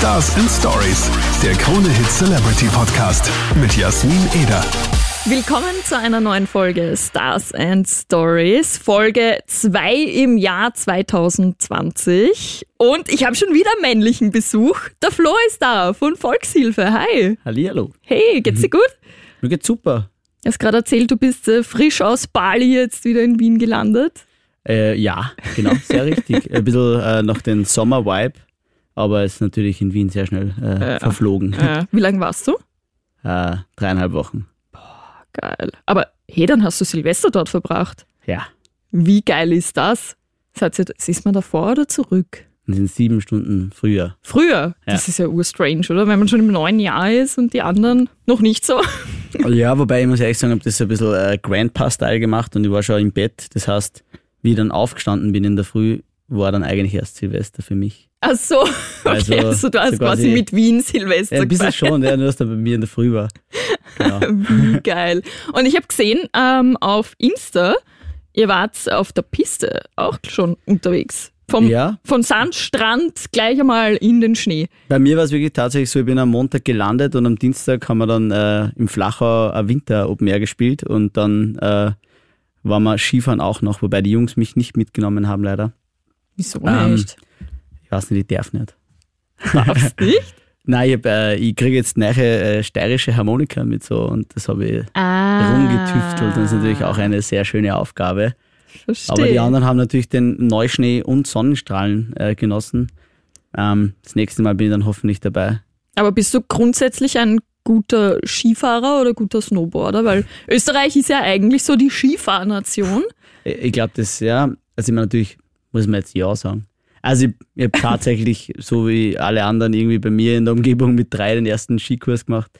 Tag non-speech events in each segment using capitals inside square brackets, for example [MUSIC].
Stars and Stories, der Krone Hit Celebrity Podcast mit Jasmin Eder. Willkommen zu einer neuen Folge Stars and Stories, Folge 2 im Jahr 2020. Und ich habe schon wieder männlichen Besuch. Der Flo ist da von Volkshilfe. Hi. Hallihallo. Hey, geht's dir gut? [LAUGHS] Mir geht's super. Du hast gerade erzählt, du bist äh, frisch aus Bali jetzt wieder in Wien gelandet. Äh, ja, genau, sehr richtig. [LAUGHS] Ein bisschen äh, noch den Sommer-Vibe, aber ist natürlich in Wien sehr schnell äh, verflogen. Äh, wie lange warst du? Äh, dreieinhalb Wochen. Geil. Aber hey, dann hast du Silvester dort verbracht. Ja, Wie geil ist das? Seid ihr, ist man davor oder zurück? und sind sieben Stunden früher. Früher. Das ist ja urstrange, oder? Wenn man schon im neuen Jahr ist und die anderen noch nicht so. [LAUGHS] Ja, wobei ich muss ehrlich sagen, ich habe das so ein bisschen äh, Grandpa-Style gemacht und ich war schon im Bett. Das heißt, wie ich dann aufgestanden bin in der Früh, war dann eigentlich erst Silvester für mich. Ach so, [LAUGHS] okay. Also, Also, du hast so quasi quasi- mit Wien Silvester Ja, ein bisschen gefeiert. schon, ja, nur dass da bei mir in der Früh war. Genau. [LAUGHS] Wie geil. Und ich habe gesehen ähm, auf Insta, ihr wart auf der Piste auch schon unterwegs. Vom, Ja. Von Sandstrand gleich einmal in den Schnee. Bei mir war es wirklich tatsächlich so, ich bin am Montag gelandet und am Dienstag haben wir dann äh, im Flachau ein Winter Open Air gespielt und dann äh, waren wir Skifahren auch noch, wobei die Jungs mich nicht mitgenommen haben leider. Wieso Ähm, nicht? Ich weiß nicht, ich darf nicht. Darfst [LAUGHS] nicht? Nein, ich, hab, äh, ich kriege jetzt neue äh, steirische Harmonika mit so und das habe ich Ah, rumgetüftelt. Das ist natürlich auch eine sehr schöne Aufgabe. Verstehe. Aber die anderen haben natürlich den Neuschnee und Sonnenstrahlen äh, genossen. Ähm, das nächste Mal bin ich dann hoffentlich dabei. Aber bist du grundsätzlich ein guter Skifahrer oder guter Snowboarder? Weil Österreich ist ja eigentlich so die Skifahrnation. Ich ich glaube, das, ja, also ich meine, natürlich muss man jetzt Ja sagen. Also ich, ich habe tatsächlich, [LAUGHS] so wie alle anderen irgendwie bei mir in der Umgebung mit drei den ersten Skikurs gemacht,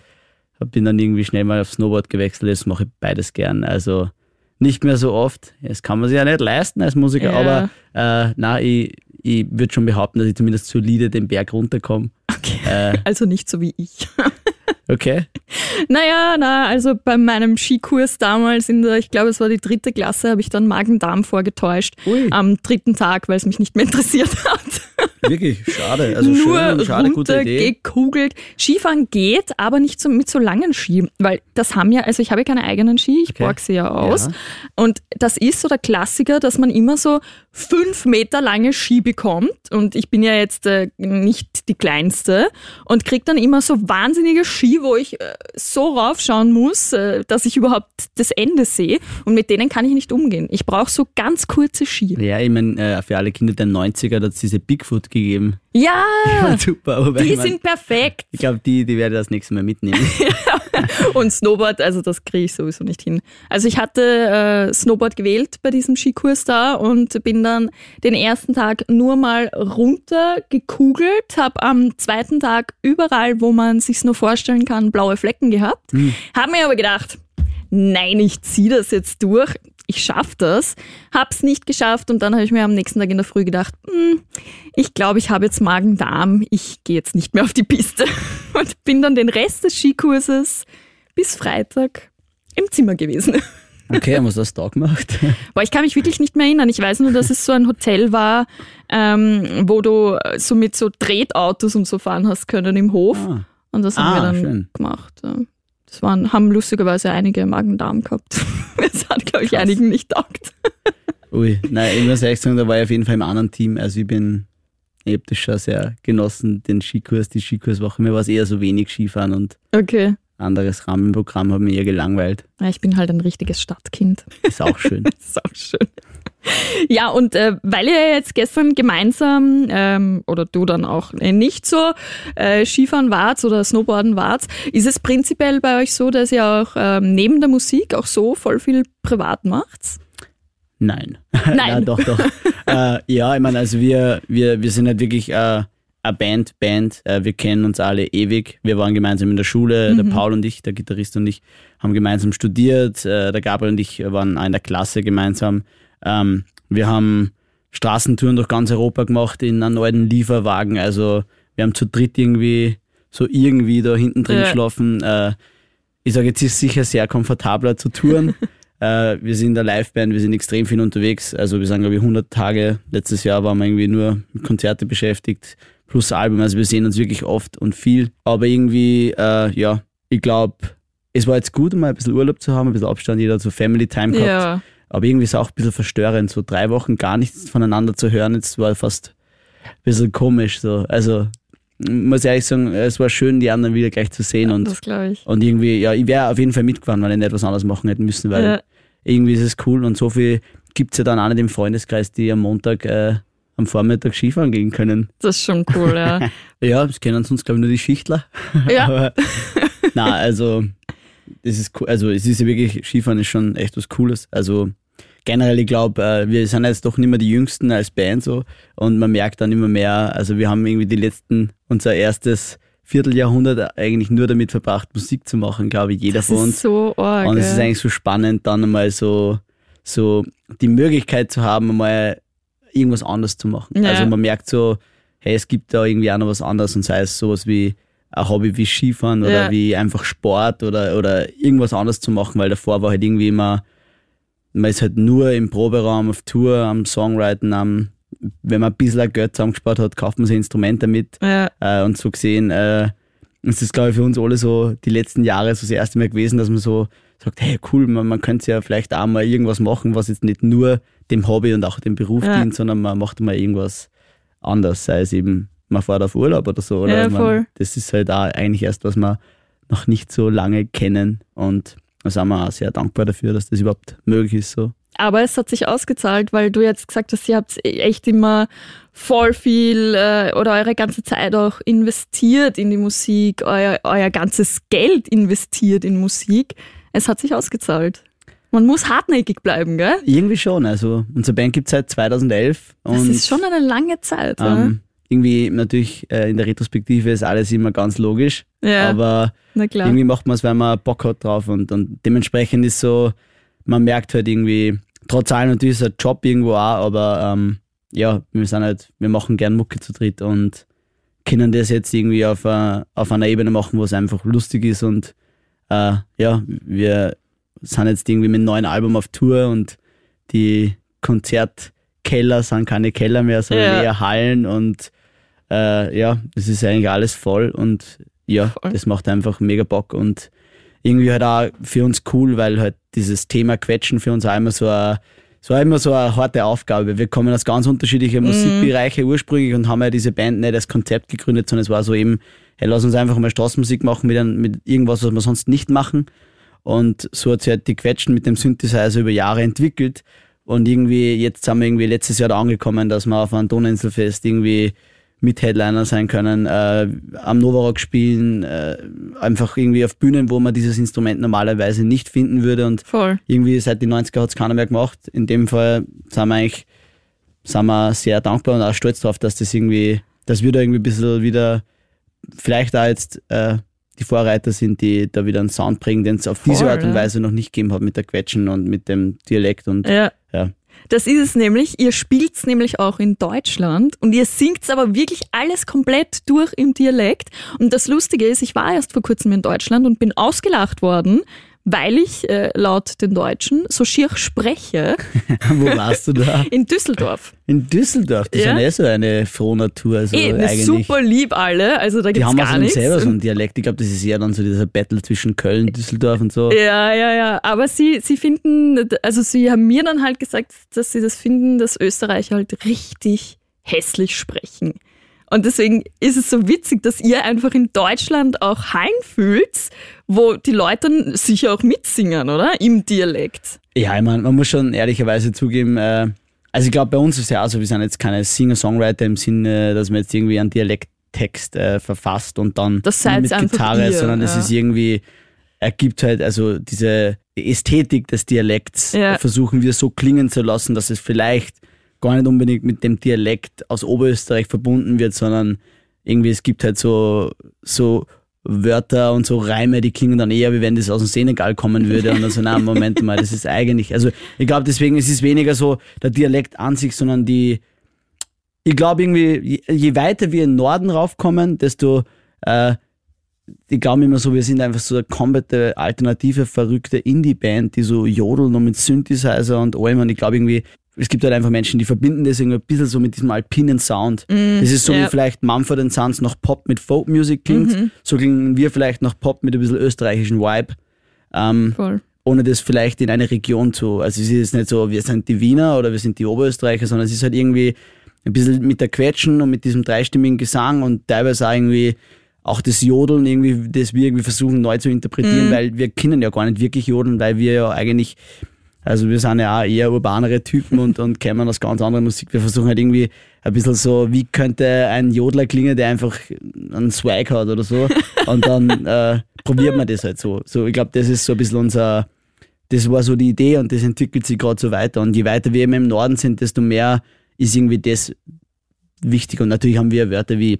bin dann irgendwie schnell mal auf Snowboard gewechselt, jetzt mache ich beides gern. Also nicht mehr so oft, das kann man sich ja nicht leisten als Musiker, Ja. aber äh, nein, ich, ich würde schon behaupten, dass ich zumindest solide den Berg runterkomme. Okay. Äh, [LAUGHS] Also nicht so wie ich. [LAUGHS] okay, Naja, na, also bei meinem Skikurs damals in der, ich glaube, es war die dritte Klasse, habe ich dann Magen-Darm vorgetäuscht. Ui. Am dritten Tag, weil es mich nicht mehr [LAUGHS] interessiert hat. Wirklich schade. Also Nur schön schade, gute Idee. gekugelt. Skifahren geht, aber nicht so, mit so langen Ski, weil das haben ja, also ich habe ja keine eigenen Ski, ich Okay. borg sie ja aus. Ja. Und das ist so der Klassiker, dass man immer so fünf Meter lange Ski bekommt. Und ich bin ja jetzt äh, nicht die kleinste und krieg dann immer so wahnsinnige Ski, wo ich äh, so raufschauen muss, äh, dass ich überhaupt das Ende sehe. Und mit denen kann ich nicht umgehen. Ich brauche so ganz kurze Ski. Ja, ich meine, äh, für alle Kinder der 90er hat es diese Bigfoot gegeben. [LAUGHS] Ja, Super, aber die sind perfekt. Ich glaube, die, die werde ich das nächste Mal mitnehmen. [LAUGHS] Und Snowboard, also das kriege ich sowieso nicht hin. Also ich hatte äh, Snowboard gewählt bei diesem Skikurs da und bin dann den ersten Tag nur mal runter gekugelt, habe am zweiten Tag überall, wo man sich's nur vorstellen kann, blaue Flecken gehabt. Hab mir aber gedacht, nein, ich ziehe das jetzt durch. Ich schaff das, hab's nicht geschafft und dann habe ich mir am nächsten Tag in der Früh gedacht, hm, ich glaube, ich habe jetzt Magen-Darm, ich gehe jetzt nicht mehr auf die Piste [LAUGHS] und bin dann den Rest des Skikurses bis Freitag im Zimmer gewesen. [LAUGHS] Okay, haben wir das da gemacht? [LAUGHS] Boah, ich kann mich wirklich nicht mehr erinnern. Ich weiß nur, dass es so ein Hotel war, ähm, wo du so mit so Tretautos und so fahren hast können im Hof. Ah. Und das haben Ah, wir dann schön. gemacht. Das waren, haben lustigerweise einige Magen-Darm gehabt. Das hat, glaube ich, Krass. einigen nicht taugt. [LAUGHS] Ui, nein, ich muss ehrlich sagen, da war ich auf jeden Fall im anderen Team. Also ich bin, ich habe das schon sehr genossen, den Skikurs, die Skikurswoche. Mir war es eher so wenig Skifahren und Okay. anderes Rahmenprogramm hat mich eher gelangweilt. Ja, ich bin halt ein richtiges Stadtkind. Ist auch schön. [LAUGHS] Ist auch schön. [LAUGHS] Ja, und äh, weil ihr jetzt gestern gemeinsam ähm, oder du dann auch äh, nicht so äh, Skifahren wart oder Snowboarden wart, ist es prinzipiell bei euch so, dass ihr auch ähm, neben der Musik auch so voll viel privat macht? Nein. [LAUGHS] Nein. doch, doch. äh, ja, ich meine, also wir, wir, wir sind halt wirklich äh, eine Band, Band. Äh, wir kennen uns alle ewig. Wir waren gemeinsam in der Schule. Der Paul und ich, der Gitarrist und ich, haben gemeinsam studiert. Der Gabriel und ich waren auch in der Klasse gemeinsam. Ähm, wir haben Straßentouren durch ganz Europa gemacht in einem alten Lieferwagen. Also wir haben zu dritt irgendwie so irgendwie da hinten drin Ja. geschlafen. Äh, ich sage jetzt, ist sicher sehr komfortabler zu touren. [LAUGHS] äh, wir sind eine Liveband, wir sind extrem viel unterwegs. Also wir sind, glaube ich, 100 Tage. Letztes Jahr waren wir irgendwie nur mit Konzerte beschäftigt. plus Album. Also wir sehen uns wirklich oft und viel. Aber irgendwie, äh, ja, ich glaube, es war jetzt gut, mal ein bisschen Urlaub zu haben, ein bisschen Abstand, jeder so Family Time gehabt. Ja. Aber irgendwie ist es auch ein bisschen verstörend, so drei Wochen gar nichts voneinander zu hören. Jetzt war fast ein bisschen komisch. So. Also muss ehrlich sagen, es war schön, die anderen wieder gleich zu sehen. und, das glaube ich. und irgendwie, ja, ich wäre auf jeden Fall mitgefahren, wenn ich nicht etwas anderes machen hätte müssen, weil Ja. irgendwie ist es cool und so viel gibt es ja dann auch nicht im Freundeskreis, die am Montag äh, am Vormittag Skifahren gehen können. Das ist schon cool, ja. [LAUGHS] Ja, das kennen sonst, glaube ich, nur die Schichtler. ja. [LAUGHS] Aber, na, also, das ist cool. Also, es ist ja wirklich, Skifahren ist schon echt was Cooles. Also, generell, ich glaube, äh, wir sind jetzt doch nicht mehr die Jüngsten als Band so und man merkt dann immer mehr, also, wir haben irgendwie die letzten, unser erstes Vierteljahrhundert eigentlich nur damit verbracht, Musik zu machen, glaube ich, jeder Das von uns. ist so arg. Und es ist eigentlich so spannend, dann einmal so, so die Möglichkeit zu haben, einmal irgendwas anderes zu machen. Ja. Also man merkt so, hey, es gibt da irgendwie auch noch was anderes und sei es sowas wie ein Hobby wie Skifahren oder Ja. wie einfach Sport oder, oder irgendwas anderes zu machen, weil davor war halt irgendwie immer, man ist halt nur im Proberaum, auf Tour, am Songwriten, am, wenn man ein bisschen Geld zusammengespart hat, kauft man sich Instrumente mit. ja. Äh, und so gesehen, äh, ist das, glaube ich, für uns alle so die letzten Jahre so das erste Mal gewesen, dass man so sagt, hey, cool, man, man könnte ja vielleicht auch mal irgendwas machen, was jetzt nicht nur dem Hobby und auch dem Beruf Ja. dient, sondern man macht mal irgendwas anders, sei es eben, man fährt auf Urlaub oder so. Oder Ja, man. Das ist halt auch eigentlich erst, was wir noch nicht so lange kennen und da sind wir auch sehr dankbar dafür, dass das überhaupt möglich ist. So. Aber es hat sich ausgezahlt, weil du jetzt gesagt hast, ihr habt echt immer voll viel äh, oder eure ganze Zeit auch investiert in die Musik, euer, euer ganzes Geld investiert in Musik. Es hat sich ausgezahlt. Man muss hartnäckig bleiben, gell? Irgendwie schon, also unsere Band gibt es seit 2011 und Das ist schon eine lange Zeit. Ähm, irgendwie natürlich äh, in der Retrospektive ist alles immer ganz logisch, ja, aber irgendwie macht man es, weil man Bock hat drauf und, und dementsprechend ist so, man merkt halt irgendwie, trotz allem natürlich ist ein Job irgendwo auch, aber ähm, ja, wir sind halt, wir machen gern Mucke zu dritt und können das jetzt irgendwie auf, a, auf einer Ebene machen, wo es einfach lustig ist und äh, ja, wir sind jetzt irgendwie mit einem neuen Album auf Tour und die Konzertkeller sind keine Keller mehr, sondern Ja. eher Hallen und äh, ja, es ist eigentlich alles voll und ja, Voll. das macht einfach mega Bock und irgendwie halt auch für uns cool, weil halt dieses Thema Quetschen für uns auch immer so eine, so immer so eine harte Aufgabe. Wir kommen aus ganz unterschiedlichen Musikbereichen ursprünglich und haben ja diese Band nicht als Konzept gegründet, sondern es war so eben, hey, lass uns einfach mal Straßenmusik machen mit, ein, mit irgendwas, was wir sonst nicht machen. Und so hat sich halt die Quetschen mit dem Synthesizer über Jahre entwickelt. Und irgendwie, jetzt sind wir irgendwie letztes Jahr da angekommen, dass wir auf einem Donauinselfest irgendwie mit Headliner sein können, äh, am Novarock spielen, äh, einfach irgendwie auf Bühnen, wo man dieses Instrument normalerweise nicht finden würde. Und Voll. irgendwie seit den 90er hat es keiner mehr gemacht. In dem Fall sind wir eigentlich sind wir sehr dankbar und auch stolz drauf, dass das irgendwie, dass wir da irgendwie ein bisschen wieder vielleicht auch jetzt äh, die Vorreiter sind, die da wieder einen Sound bringen, den es auf diese Voll, Art und. Weise noch nicht gegeben hat mit der Quetschen und mit dem Dialekt und Ja. ja. Das ist es nämlich. Ihr spielt's nämlich auch in Deutschland und ihr singt's aber wirklich alles komplett durch im Dialekt. Und das Lustige ist, ich war erst vor kurzem in Deutschland und bin ausgelacht worden, weil ich äh, laut den Deutschen so schier spreche [LAUGHS] Wo warst du da? [LAUGHS] in Düsseldorf. In Düsseldorf. Das Ja. ist ja eh so eine Frohnatur. Also eh, eigentlich. super lieb alle, also da die gibt's haben gar also nichts. selber so einen Dialekt. Ich glaube, das ist eher dann so dieser Battle zwischen Köln, Düsseldorf und so. Ja, ja, ja. Aber sie, sie finden, also sie haben mir dann halt gesagt, dass sie das finden, dass Österreicher halt richtig hässlich sprechen. Und deswegen ist es so witzig, dass ihr einfach in Deutschland auch Hein fühlt, wo die Leute dann sicher auch mitsingen, oder? Im Dialekt. Ja, ich meine, man muss schon ehrlicherweise zugeben, äh, also ich glaube, bei uns ist es ja auch so, wir sind jetzt keine Singer-Songwriter im Sinne, dass man jetzt irgendwie einen Dialekttext äh, verfasst und dann mit Gitarre, ihr, sondern es ja. ist irgendwie, ergibt halt, also diese Ästhetik des Dialekts Ja. äh, versuchen wir so klingen zu lassen, dass es vielleicht gar nicht unbedingt mit dem Dialekt aus Oberösterreich verbunden wird, sondern irgendwie es gibt halt so, so Wörter und so Reime, die klingen dann eher, wie wenn das aus dem Senegal kommen würde. Und dann so, na, Moment mal, das ist eigentlich, also ich glaube deswegen, es ist weniger so der Dialekt an sich, sondern die, ich glaube irgendwie, je, je weiter wir in den Norden raufkommen, desto, äh, ich glaube immer so, wir sind einfach so eine komplette alternative, verrückte Indie-Band, die so jodeln und mit Synthesizer und allem. Und ich glaube irgendwie, es gibt halt einfach Menschen, die verbinden das irgendwie ein bisschen so mit diesem alpinen Sound. das ist so ja. wie vielleicht Mumford Sons noch Pop mit Folk Music klingt. So klingen wir vielleicht noch Pop mit ein bisschen österreichischen Vibe. Ähm, Voll. ohne das vielleicht in eine Region zu. Also es ist nicht so, wir sind die Wiener oder wir sind die Oberösterreicher, sondern es ist halt irgendwie ein bisschen mit der Quetschen und mit diesem dreistimmigen Gesang und teilweise auch irgendwie auch das Jodeln irgendwie, das wir irgendwie versuchen neu zu interpretieren, weil wir können ja gar nicht wirklich jodeln, weil wir ja eigentlich, also wir sind ja auch eher urbanere Typen und, und kennen aus ganz anderer Musik. Wir versuchen halt irgendwie ein bisschen so, wie könnte ein Jodler klingen, der einfach einen Swag hat oder so. Und dann [LAUGHS] äh, probiert man das halt so. So, ich glaube, das ist so ein bisschen unser, das war so die Idee und das entwickelt sich gerade so weiter. Und je weiter wir eben im Norden sind, desto mehr ist irgendwie das wichtig. Und natürlich haben wir Wörter wie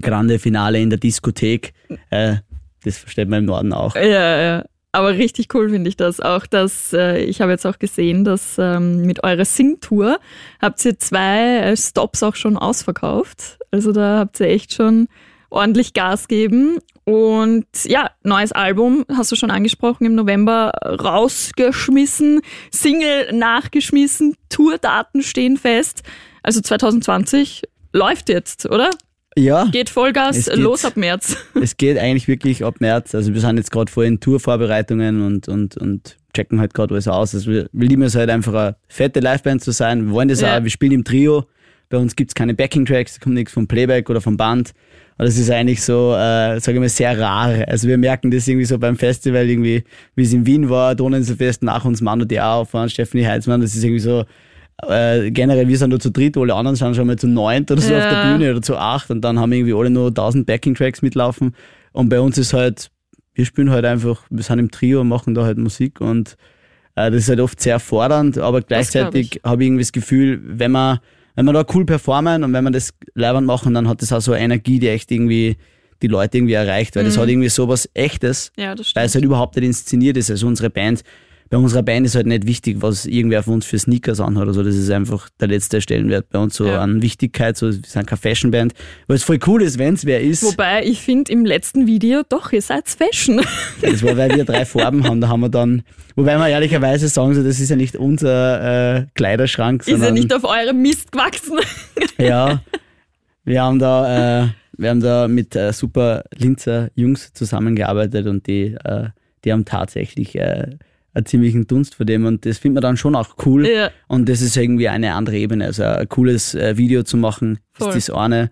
Grande Finale in der Diskothek. Äh, das versteht man im Norden auch. Ja, ja. Aber richtig cool finde ich das auch, dass äh, ich habe jetzt auch gesehen, dass ähm, mit eurer Sing-Tour habt ihr zwei äh, Stops auch schon ausverkauft. Also da habt ihr echt schon ordentlich Gas geben. Und ja, neues Album, hast du schon angesprochen, im November rausgeschmissen, Single nachgeschmissen, Tourdaten stehen fest. Also 2020 läuft jetzt, oder? Ja, Geht Vollgas Es geht. los ab März. [LAUGHS] es geht eigentlich wirklich ab März. Also wir sind jetzt gerade voll in Tourvorbereitungen und, und, und checken halt gerade alles aus. Also wir, lieben es halt einfach eine fette Liveband zu sein. Wir wollen das Ja. auch, wir spielen im Trio. Bei uns gibt's keine Backing-Tracks, da kommt nichts vom Playback oder vom Band. Und das ist eigentlich so, äh, sage ich mal, sehr rar. Also wir merken das irgendwie so beim Festival, irgendwie, wie es in Wien war, Donauinselfest, nach uns Manu Diao fahren, Stephanie Heitzmann, das ist irgendwie so, äh, generell, wir sind nur zu dritt, alle anderen sind schon mal zu neunt oder so auf der Ja. Bühne oder zu acht und dann haben irgendwie alle nur 1000 Backing-Tracks mitlaufen. Und bei uns ist halt, wir spielen halt einfach, wir sind im Trio und machen da halt Musik und äh, das ist halt oft sehr fordernd, aber gleichzeitig habe ich irgendwie das Gefühl, wenn man, wenn man da cool performen und wenn man das leibend machen, dann hat das auch so eine Energie, die echt irgendwie die Leute irgendwie erreicht, weil das hat irgendwie sowas Echtes, Ja, das weil es halt überhaupt nicht inszeniert ist. Also unsere Band, bei unserer Band ist halt nicht wichtig, was irgendwer von uns für Sneakers anhat oder so. Das ist einfach der letzte Stellenwert bei uns so Ja. an Wichtigkeit. So, wir sind keine Fashion-Band. Was voll cool ist, wenn es wer ist. Wobei ich finde im letzten Video doch, ihr seid Fashion. [LAUGHS] Das war, weil wir drei Farben haben. Da haben wir dann, wobei wir ehrlicherweise sagen, so, das ist ja nicht unser äh, Kleiderschrank, Ist ja nicht auf eurem Mist gewachsen. [LAUGHS] ja, wir haben da, äh, wir haben da mit äh, super Linzer Jungs zusammengearbeitet und die, äh, die haben tatsächlich äh, einen ziemlichen Dunst vor dem und das findet man dann schon auch cool. Ja. Und das ist irgendwie eine andere Ebene. Also ein cooles äh, Video zu machen, Voll. ist das eine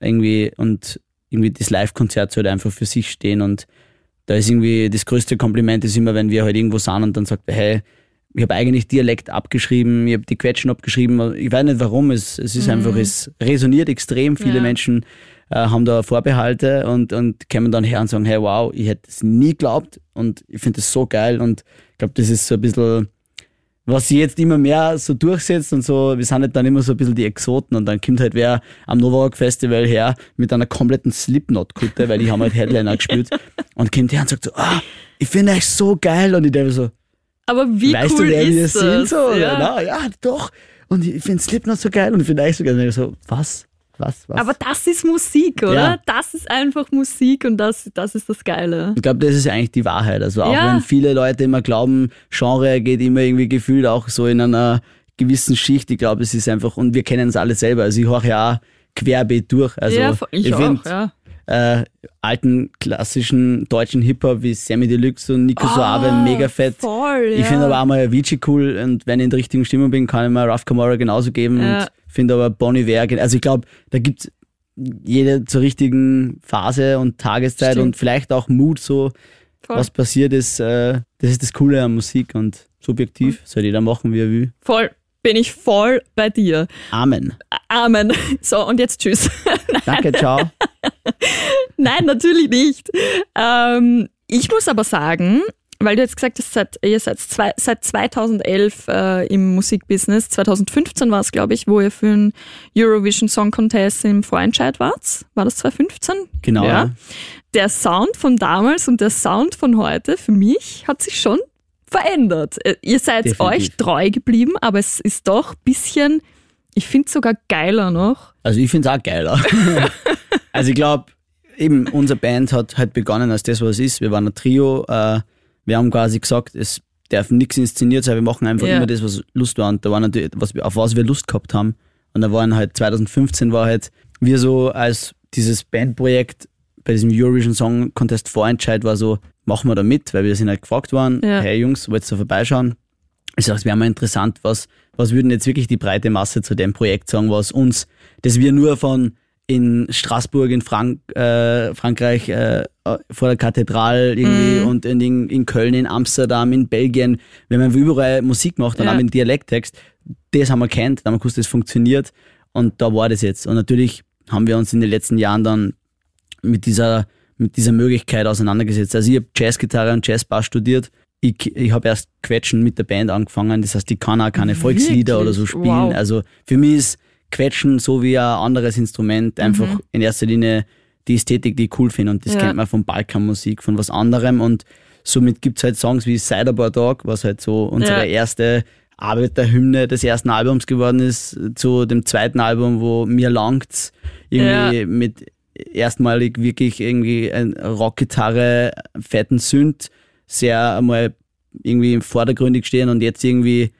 irgendwie und irgendwie das Live-Konzert sollte einfach für sich stehen und da ist irgendwie das größte Kompliment ist immer, wenn wir halt irgendwo sind und dann sagt er, hey, ich habe eigentlich Dialekt abgeschrieben, ich habe die Quetschen abgeschrieben, ich weiß nicht warum, es, es ist einfach, es resoniert extrem, viele Mhm. Ja. Menschen haben da Vorbehalte und, und kommen dann her und sagen, hey wow, ich hätte es nie geglaubt und ich finde das so geil und ich glaube, das ist so ein bisschen, was sich jetzt immer mehr so durchsetzt und so, wir sind halt dann immer so ein bisschen die Exoten und dann kommt halt wer am Novarock Festival her mit einer kompletten Slipknot-Kutte, weil die haben halt Headliner gespielt [LAUGHS] und kommt her und sagt so, ah, ich finde euch so geil und ich denke so, Aber wie weißt cool du, wer wir ist sind? das? So, ja. Na, ja, doch. Und ich finde Slipknot so geil und ich finde euch so geil. Und ich so, was? Was? Was? Aber das ist Musik, oder? Ja. Das ist einfach Musik und das, das ist das Geile. Ich glaube, das ist eigentlich die Wahrheit. Also auch Ja. wenn viele Leute immer glauben, Genre geht immer irgendwie gefühlt auch so in einer gewissen Schicht. Ich glaube, es ist einfach, und wir kennen es alle selber. Also ich höre ja auch querbeet durch. Also ja, ich, auch, find, ja. äh, alten klassischen deutschen Hip-Hop wie Sammy Deluxe und Nico Suave mega fett. Voll, ja. Ich finde aber auch mal Avicii cool und wenn ich in der richtigen Stimmung bin, kann ich mal Raf Kamara genauso geben Ja. und finde aber Bonnie Iver, gen- also ich glaube, da gibt's jede zur richtigen Phase und Tageszeit Stimmt. und vielleicht auch Mut, so Voll. was passiert ist, äh, das ist das Coole an Musik und subjektiv soll jeder machen, wie er will. Voll. Bin ich voll bei dir. Amen. Amen. So, und jetzt tschüss. [LAUGHS] Danke, ciao. Nein, natürlich nicht. Ähm, ich muss aber sagen, weil du jetzt gesagt hast, seit, ihr seid zwei, seit 2011 äh, im Musikbusiness. 2015 war es, glaube ich, wo ihr für den Eurovision Song Contest im Vorentscheid wart. War das 2015? Genau. Ja. Der Sound von damals und der Sound von heute für mich hat sich schon verändert. Äh, Ihr seid Definitiv. euch treu geblieben, aber es ist doch ein bisschen, ich finde es sogar geiler noch. Also ich finde es auch geiler. [LAUGHS] also ich glaube, eben unsere Band hat halt begonnen als das, was es ist. Wir waren ein Trio. Äh, wir haben quasi gesagt, es darf nichts inszeniert sein, wir machen einfach Ja. immer das, was Lust war. Und da war natürlich, was, wir- auf was wir Lust gehabt haben. Und da waren halt 2015 war halt, wir so als dieses Bandprojekt bei diesem Eurovision Song Contest Vorentscheid war so, machen wir da mit, weil wir sind halt gefragt worden, Ja. hey Jungs, wollt ihr da vorbeischauen? Ich sage, es wäre mal interessant, was, was würden jetzt wirklich die breite Masse zu dem Projekt sagen, was uns, das wir nur von in Straßburg in Frank, äh, Frankreich äh, vor der Kathedrale irgendwie und in, in, Köln, in Amsterdam, in Belgien, wenn man überall Musik macht und Ja. auch mit Dialekttext, das haben wir kennt, da haben wir gewusst, das funktioniert und da war das jetzt. Und natürlich haben wir uns in den letzten Jahren dann mit dieser, mit dieser Möglichkeit auseinandergesetzt. Also ich habe Jazzgitarre und Jazzbass studiert. Ich, ich habe erst Quetschen mit der Band angefangen. Das heißt, ich kann auch keine Volkslieder Wirklich? oder so spielen. Wow. Also für mich ist Quetschen so wie ein anderes Instrument einfach in erster Linie die Ästhetik, die ich cool finde. Und das Ja. kennt man von Balkanmusik, von was anderem. Und somit gibt's halt Songs wie Ciderbar Dog, was halt so unsere Ja. erste Arbeiterhymne des ersten Albums geworden ist, zu dem zweiten Album, wo mir langt's irgendwie Ja. mit erstmalig wirklich irgendwie Rockgitarre, fetten Synth, sehr einmal irgendwie vordergründig stehen und jetzt irgendwie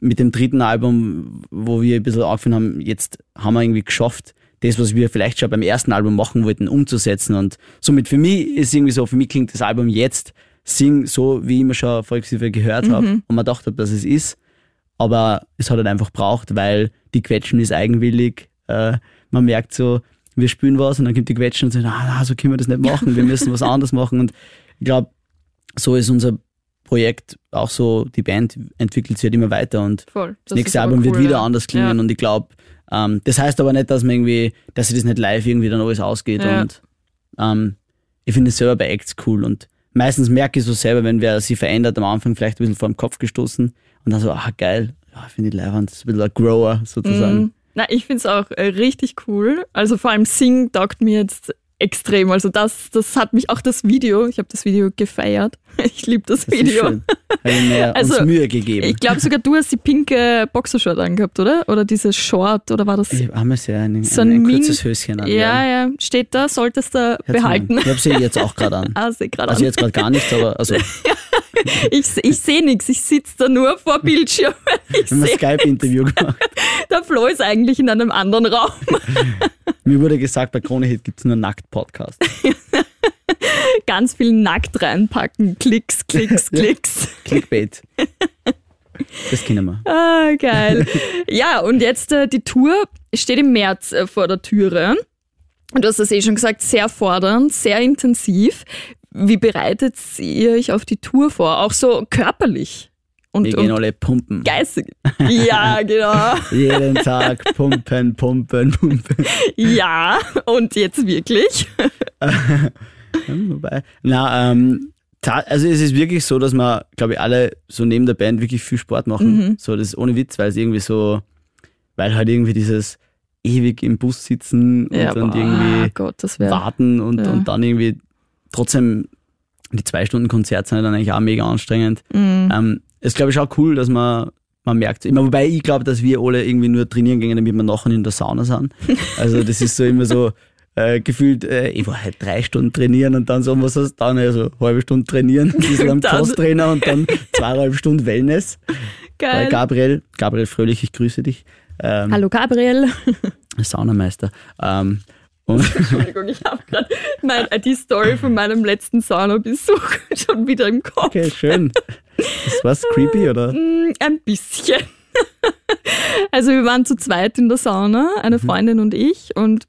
mit dem dritten Album, wo wir ein bisschen angefangen haben, jetzt haben wir irgendwie geschafft, das, was wir vielleicht schon beim ersten Album machen wollten, umzusetzen. Und somit für mich ist irgendwie so, für mich klingt das Album jetzt Sing so, wie ich immer schon Volkshilfe gehört habe und man dachte, dass es ist. Aber es hat halt einfach braucht, weil die Quetschen ist eigenwillig. Äh, man merkt so, wir spielen was und dann kommt die Quetschen und sagt, ah, so können wir das nicht machen, wir müssen was anderes machen. Und ich glaube, so ist unser Projekt auch so, die Band entwickelt sich halt immer weiter und Voll. das, nächste Album wird wieder anders klingen Ja. und ich glaube, ähm, das heißt aber nicht, dass man irgendwie, dass sich das nicht live irgendwie dann alles ausgeht Ja. und ähm, ich finde es selber bei Acts cool und meistens merke ich so selber, wenn wer sich verändert, am Anfang vielleicht ein bisschen vor den Kopf gestoßen und dann so, ah geil, ja, finde ich das ist ein bisschen ein Grower sozusagen. Mhm. Na, ich finde es auch äh, richtig cool. Also vor allem Sing taugt mir jetzt extrem. Also das, das hat mich auch das Video, ich habe das Video gefeiert. [LAUGHS] Ich liebe das Das ist Video. schön. Habe ich mir [LAUGHS] Also, uns Mühe gegeben. Ich glaube sogar, du hast die pinke Boxershort angehabt, oder? Oder dieses Short, oder war das? Ich habe mir sehr ein, So ein, ein kurzes Höschen an. ja, ja, steht da, solltest du Hört's mal behalten. Ich habe sie jetzt auch gerade an. [LAUGHS] Ah, seh gerade Also jetzt gerade gar nichts, aber also Ich, ich sehe nichts, ich sitze da nur vor Bildschirm. [LAUGHS] Ich wir sehe, Skype-Interview gemacht. [LAUGHS] der Flo ist eigentlich in einem anderen Raum. [LAUGHS] Mir wurde gesagt, bei Krone Hit gibt es nur Nackt-Podcast. Ganz viel nackt reinpacken. Klicks, Klicks. Klicks. Clickbait. Das kennen wir. Ah, geil. ja, und jetzt äh, die Tour steht im März äh, vor der Türe. Und du hast das eh schon gesagt, sehr fordernd, sehr intensiv. Wie bereitet ihr euch auf die Tour vor? Auch so körperlich und, Wir gehen alle pumpen. geistig. Ja, [LAUGHS] genau. Jeden Tag pumpen, pumpen, pumpen. Ja, und jetzt wirklich. [LAUGHS] Wobei, na, ähm, also es ist wirklich so, dass wir, glaube ich, alle so neben der Band wirklich viel Sport machen. Mhm. So, das ist ohne Witz, weil es irgendwie so, weil halt irgendwie dieses ewig im Bus sitzen und Ja, dann aber, irgendwie Gott, warten und, Ja. und dann irgendwie trotzdem die zwei Stunden Konzert sind dann eigentlich auch mega anstrengend. Mhm. Ähm, es glaube ich auch cool, dass man, man merkt, immer, wobei ich glaube, dass wir alle irgendwie nur trainieren gehen, damit wir nachher in der Sauna sind. [LAUGHS] Also das ist so immer so äh, gefühlt, äh, ich war halt drei Stunden trainieren und dann so, was hast du dann? Also halbe Stunde trainieren, ein bisschen am [LAUGHS] Crosstrainer und dann zweieinhalb Stunden Wellness. Bei Geil. Gabriel, Gabriel Fröhlich, ich grüße dich. Ähm, Hallo Gabriel. Saunameister. Ähm, [LAUGHS] Entschuldigung, ich habe gerade die Story von meinem letzten Saunabesuch [LAUGHS] schon wieder im Kopf. okay, schön. Das war's creepy, oder? [LAUGHS] Mm, Ein bisschen. Also wir waren zu zweit in der Sauna, eine Freundin und ich und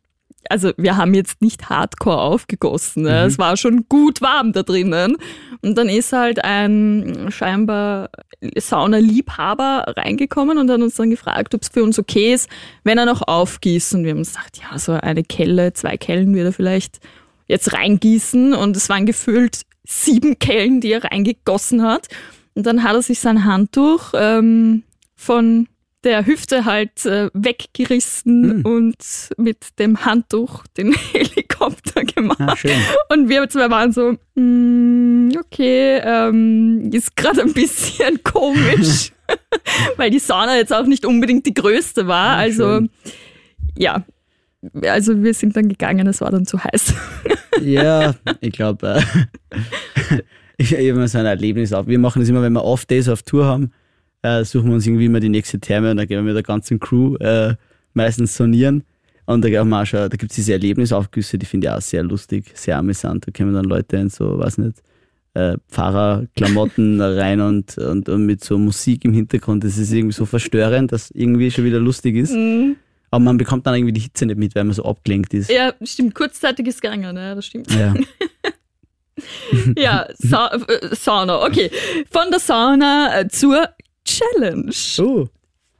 also wir haben jetzt nicht hardcore aufgegossen. Ne? Es war schon gut warm da drinnen. Und dann ist halt ein scheinbar Saunaliebhaber reingekommen und hat uns dann gefragt, ob es für uns okay ist, wenn er noch aufgießt. Und wir haben gesagt, ja, so eine Kelle, zwei Kellen wird er vielleicht jetzt reingießen. Und es waren gefühlt sieben Kellen, die er reingegossen hat. Und dann hat er sich sein Handtuch ähm, von der Hüfte halt äh, weggerissen Hm. und mit dem Handtuch den [LAUGHS] Helikopter gemacht. Ah. Und wir zwei waren so, mm, okay, ähm, ist gerade ein bisschen [LAUGHS] komisch, [LAUGHS] weil die Sauna jetzt auch nicht unbedingt die größte war. Ah, also schön. ja, also wir sind dann gegangen, es war dann zu heiß. Ja, ich glaube, äh, Ich habe immer so ein Erlebnis auf. Wir machen das immer, wenn wir Off-Days auf Tour haben, äh, suchen wir uns irgendwie immer die nächste Therme und dann gehen wir mit der ganzen Crew äh, meistens sonieren. Und da, auch schon, da gibt es diese Erlebnisaufgüsse, die finde ich auch sehr lustig, sehr amüsant. Da kommen dann Leute in so, weiß nicht, äh, Pfarrerklamotten [LAUGHS] rein und, und, und mit so Musik im Hintergrund. Das ist irgendwie so verstörend, dass irgendwie schon wieder lustig ist. Aber man bekommt dann irgendwie die Hitze nicht mit, weil man so abgelenkt ist. Ja, stimmt. Kurzzeitig ist gegangen, ja, das stimmt. Ja. [LAUGHS] Ja, Sa äh, Sauna. Okay, von der Sauna äh, zur Challenge. Oh,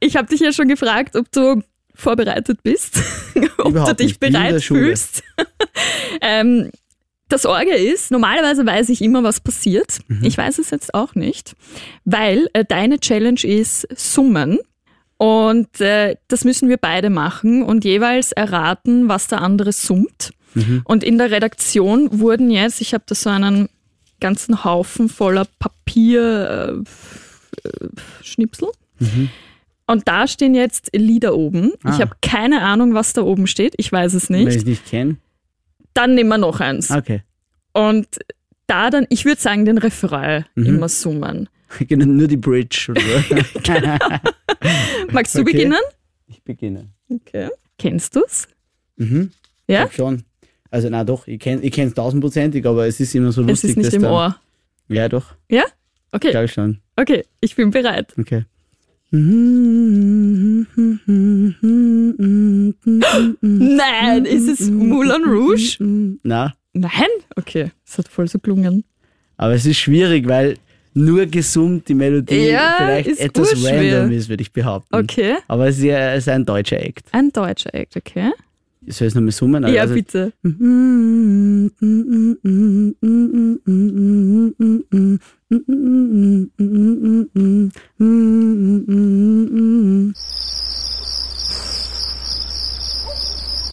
Ich habe dich ja schon gefragt, ob du vorbereitet bist, [LAUGHS] ob du Überhaupt dich nicht. Bereit fühlst. [LAUGHS] ähm, das Orge ist, normalerweise weiß ich immer, was passiert. Mhm. Ich weiß es jetzt auch nicht, weil äh, deine Challenge ist Summen. Und äh, das müssen wir beide machen und jeweils erraten, was der andere summt. Mhm. Und in der Redaktion wurden jetzt, ich habe da so einen ganzen Haufen voller Papier äh, Schnipsel. Und da stehen jetzt Lieder oben. Ich Ah. habe keine Ahnung, was da oben steht. Ich weiß es wenn ich nicht. es nicht kenne. Dann nehmen wir noch eins. Okay. Und da dann, ich würde sagen, den Refrain immer summen. [LAUGHS] Genau, Nur die Bridge so. [LAUGHS] Magst du Okay. beginnen? Ich beginne. Okay. Kennst du's? Mhm. Ja? Ich schon. Also na doch, ich kenne ich es tausendprozentig, aber es ist immer so Es lustig. ist nicht im dann, Ohr. Ja, doch, Ja? Okay, glaube ich schon. Okay, ich bin bereit. Okay. Nein, ist es Moulin Rouge? Na, Nein? Okay, es hat voll so gelungen. aber es ist schwierig, weil nur gesummt die Melodie Ja, vielleicht etwas random ist, würde ich behaupten. Okay, Aber es ist, ja, es ist ein deutscher Act. ein deutscher Act, okay? Soll ich es nochmal summen? Ja, Also- bitte.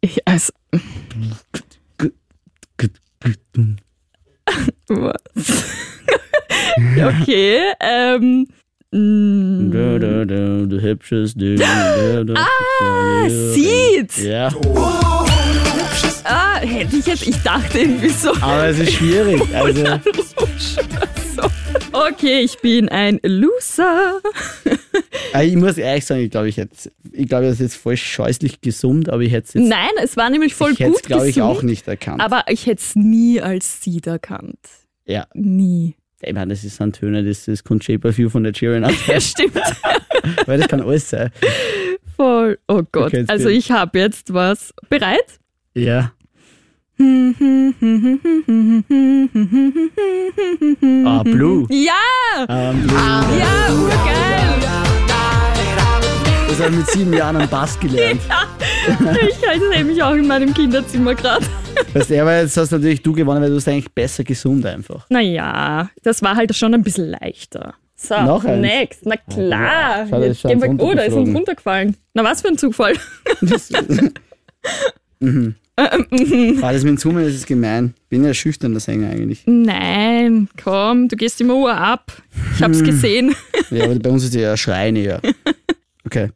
Ich, also, [LAUGHS] was? [LAUGHS] okay, ähm. Mm, Du, hübsches Ding. Ah, Seed! Ja, Ah, hätte ich jetzt, ich dachte irgendwie so. aber es ist schwierig. [LAUGHS] Also, so. Okay, ich bin ein Loser. äh, ich muss ehrlich sagen, ich glaube, ich hätte, ich glaube, das ist jetzt voll scheußlich gesummt, aber ich hätte es jetzt, Nein, es war nämlich voll ich hätte gut es, glaube ich, auch nicht erkannt. Aber ich hätte es nie als Seed erkannt. ja, Nie. Ich meine, das ist ein Töne, das ist kommt Shape of You von der Cheerin [LAUGHS] Ja, stimmt. [LAUGHS] weil das kann alles sein. Voll. Oh Gott. Also ich habe jetzt was. Bereit? Ja. Ah, Blue. Ja! Ähm, Blue. Ja, urgeil! Das habe ich mit sieben Jahren am Bass gelernt. [LAUGHS] Ich halte nämlich auch in meinem Kinderzimmer gerade. Weißt du, aber jetzt hast natürlich du gewonnen, weil du hast eigentlich besser gesummt einfach. Naja, das war halt schon ein bisschen leichter. So, Noch eins? next. Na klar. Da Jetzt gehen wir, oh, da ist uns runtergefallen. Na, was für ein Zufall. Das, [LAUGHS] mhm. Ah, das mit dem das ist gemein. Bin ja schüchterner Sänger eigentlich. Nein, komm, du gehst immer Uhr ab. Ich hab's Hm. gesehen. Ja, aber bei uns ist ja Schreien eher. Okay.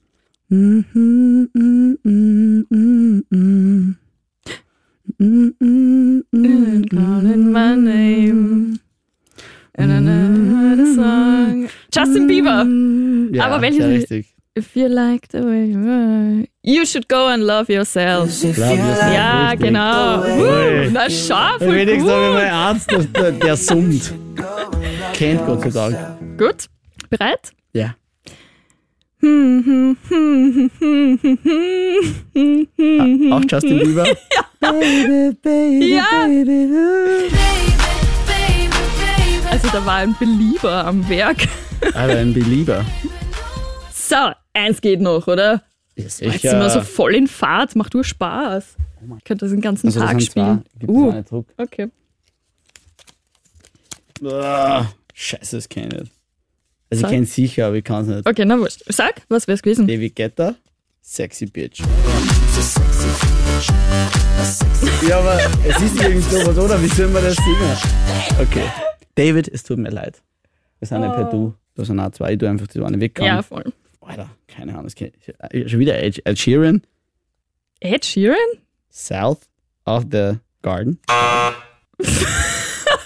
[LAUGHS] Calling my name. Song. Justin Bieber. Ja, Aber welches Lied? richtig. If you like the way you are, you should go and love yourself. Love yourself, Ja, richtig. genau. Uh, na schau, voll Wenigstens habe ich gut. mal einen Arzt, der, der, der summt. Kennt Gott sei Dank. Gut, bereit? Ja. Auch Justin Bieber? Baby, [LAUGHS] baby, Ja. baby. Also da war ein Belieber am Werk. Aber ein Belieber. So, eins geht noch, oder? Ja, Jetzt sind wir so voll in Fahrt, macht nur Spaß. Ich könnte das den ganzen Also Tag spielen. Gibt Uh. Druck. okay. Ah, Scheiße, das kenne ich nicht. Also Sag. ich kenne es sicher, aber ich kann es nicht. Okay, na wurscht. Sag, was wär's gewesen? David Guetta, Sexy Bitch. Ja, aber es ist irgend sowas, oder? Wie soll man das singen? Okay. David, es tut mir leid. Wir sind nicht per Du. Da sind auch zwei, ich tue einfach die eine weg. Oh. Ja, voll. Alter, keine Ahnung. Schon wieder Ed, Ed Sheeran, Ed Sheeran? South of the Garden. [LAUGHS]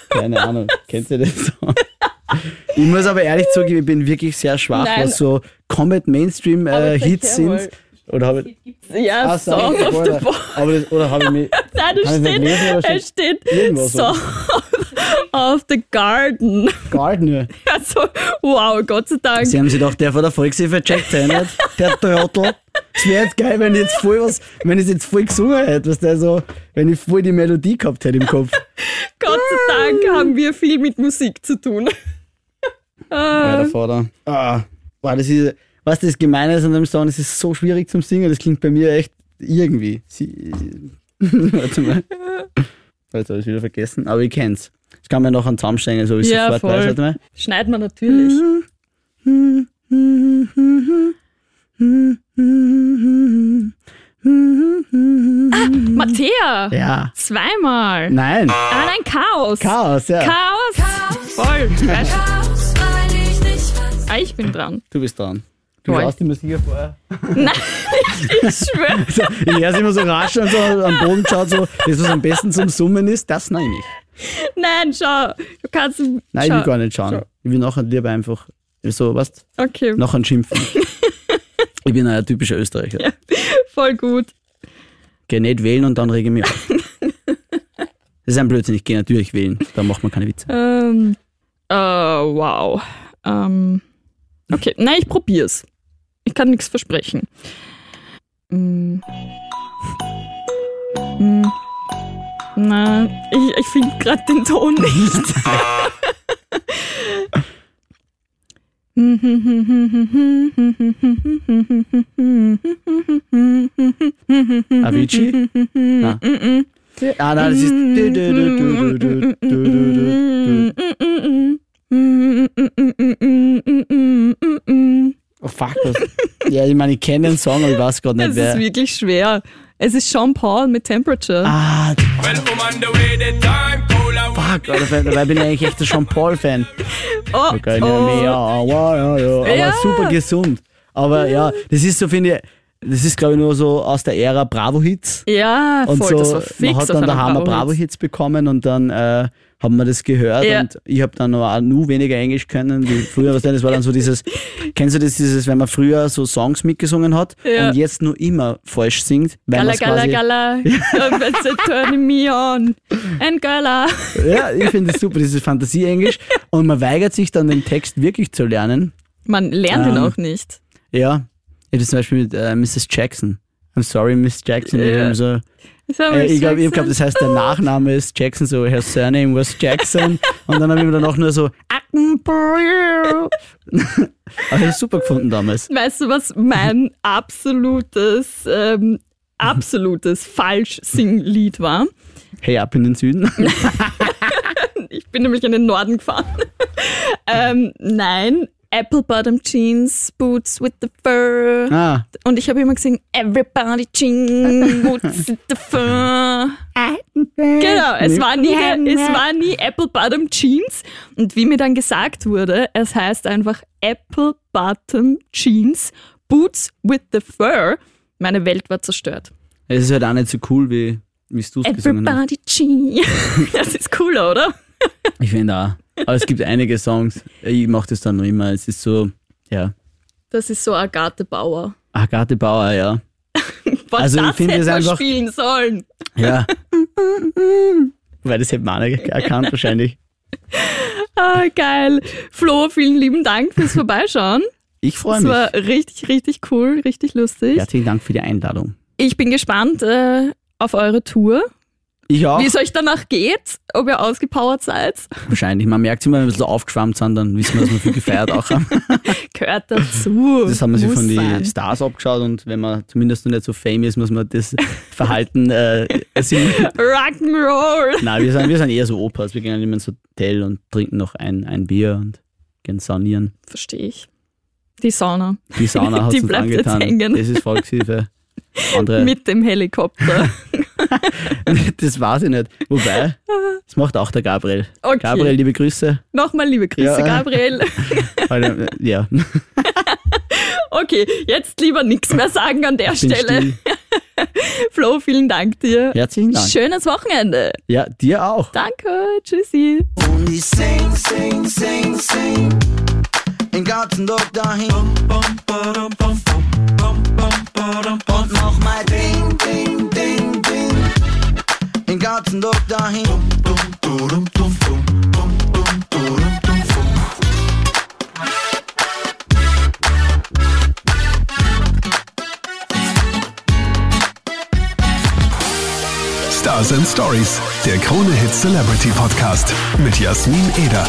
Keine Ahnung. Kennst du das? [LAUGHS] Ich muss aber ehrlich zugeben, ich bin wirklich sehr schwach, Nein. was so Comet Mainstream Aber äh, sind. Oder habe ich. Ja, Ah, Song of the aber das, oder habe ich mich. [LAUGHS] Nein, da Kann ich nicht steht, lesen, oder es steht? Song [LAUGHS] of the Garden. Garden. [LAUGHS] Also, wow, Gott sei Dank. Sie haben sich doch der von der Volkshilfe checkt, hey, nicht? Der Trottel. Es wäre jetzt geil, wenn ich jetzt voll was, wenn ich jetzt voll gesungen hätte, was der so, wenn ich voll die Melodie gehabt hätte im Kopf. Gott sei Dank haben wir viel mit Musik zu tun. Ja, der Vater. Ah, boah, das ist, was das Gemeine ist an dem Song, das ist so schwierig zum Singen, das klingt bei mir echt irgendwie. Sie, [LAUGHS] warte mal. Jetzt habe ich wieder vergessen, aber ich kenn's. Das kann man noch an zusammenstellen, so wie ich Ja, sofort voll. weiß. Warte mal. Schneiden wir natürlich. Ah, Mattea! Ja. Zweimal. Nein. Ah, nein, Chaos. Chaos, ja. Chaos. Voll. Weißt du? Ah, ich bin dran. Du bist dran. Du Voll. schaust immer sicher vorher. [LAUGHS] Nein, ich schwöre. [LAUGHS] So, ich höre immer so rasch und so am Boden schaut so, das, was am besten zum Summen ist, das nehme ich. Nein, schau. Du kannst. Nein, schau. ich will gar nicht schauen. Schau. Ich will nachher lieber einfach so, was? Okay, Nachher schimpfen. [LAUGHS] ich bin ein typischer Österreicher. voll gut. Geh nicht wählen und dann rege ich mich auf. Das ist ein Blödsinn, ich gehe natürlich wählen. Da macht man keine Witze. Ähm, äh, wow. Ähm, okay, nein, ich probier's. Ich kann nichts versprechen. Mm. Mm. Nein, ich, ich finde gerade den Ton nicht. Avicii? Na. Ah, nein, das ist. Ja, ich meine, ich kenne den Song, aber ich weiß gerade nicht, Es ist wer. wirklich schwer. Es ist Sean Paul mit Temperature. Ah, Well, I'm on the way, the time cold. I fuck, Alter, dabei bin ich eigentlich echt ein Sean Paul-Fan. oh, Okay, oh. ja, ja, ja, aber Ja. super gesund. Aber ja, das ist so, finde ich, das ist glaube ich nur so aus der Ära Bravo-Hits. Ja, voll, Und so, das war fix man hat dann daheim Bravo-Hit. Bravo-Hits bekommen und dann äh, haben wir das gehört Ja. und ich habe dann noch auch nur weniger Englisch können wie früher. Was denn? Das war dann so dieses, [LAUGHS] kennst du das, dieses, wenn man früher so Songs mitgesungen hat Ja. und jetzt nur immer falsch singt? Weil Gala, gala, gala. Turning me on. And gala. Ja, ich finde das super, dieses Fantasie-Englisch. [LAUGHS] Und man weigert sich dann den Text wirklich zu lernen. Man lernt ihn Ähm, auch nicht. Ja, ich habe zum Beispiel mit äh, Mrs. Jackson. I'm sorry, Miss Jackson. So, So, äh, ich glaube, glaub, das heißt, der Nachname ist Jackson, so her surname was Jackson. Und dann habe ich mir dann auch nur so [LAUGHS] Aber ich habe es super gefunden damals. Weißt du, was mein absolutes, ähm, absolutes Falsch-Sing-Lied war? Hey, ab in den Süden. [LAUGHS] Ich bin nämlich in den Norden gefahren. [LAUGHS] ähm, nein, Apple Bottom Jeans, Boots with the Fur. Ah, Und ich habe immer gesungen, Everybody Jeans, Boots with the Fur. Genau, es war, nie, es war nie Apple Bottom Jeans. Und wie mir dann gesagt wurde, es heißt einfach Apple Bottom Jeans, Boots with the Fur. Meine Welt war zerstört. es ist halt auch nicht so cool, wie wie du es gesungen hast. Everybody Jeans. [LAUGHS] Das ist cooler, oder? Ich finde auch. Aber es gibt einige Songs, ich mache das dann noch immer. Es ist so, ja. Das ist so Agathe Bauer. Agathe Bauer, ja. [LAUGHS] Was Also ich das finde hätte es einfach- spielen sollen. Ja. Weil das hätte man erkannt wahrscheinlich. [LAUGHS] Ah, geil. Flo, vielen lieben Dank fürs Vorbeischauen. Ich freue Es mich. war richtig, richtig cool, richtig lustig. Herzlichen Dank für die Einladung. Ich bin gespannt äh, auf eure Tour. Auch. Wie es euch danach geht, ob ihr ausgepowert seid. Wahrscheinlich. Man merkt immer, wenn wir so aufgeschwammt sind, dann wissen wir, dass wir viel gefeiert auch haben. [LAUGHS] Gehört dazu. Das haben wir sich von den. Stars abgeschaut und wenn man zumindest noch nicht so fame ist, muss man das Verhalten äh. Rock'n'Roll. Nein, wir sind, wir sind eher so Opas. Wir gehen immer ins Hotel und trinken noch ein, ein Bier und gehen saunieren. Verstehe ich. Die Sauna. Die Sauna hat Die uns bleibt jetzt angetan. hängen. Das ist Volkshilfe. Andere, Mit dem Helikopter. [LAUGHS] das weiß ich nicht. Wobei, das macht auch der Gabriel. Okay. Gabriel, liebe Grüße. Nochmal liebe Grüße, Ja. Gabriel. [LAUGHS] Ja, [LAUGHS] Okay, jetzt lieber nichts mehr sagen an der bin Stelle. still. Flo, vielen Dank dir. Herzlichen Dank. Schönes Wochenende. Ja, dir auch. Danke. Tschüssi. Und ich sing, sing, sing, sing. Den ganzen Tag dahin. Und mach mal Ding, Ding, Ding, Ding. Den ganzen Tag dahin. Stars and Stories, der Krone Hit Celebrity Podcast mit Jasmin Eder.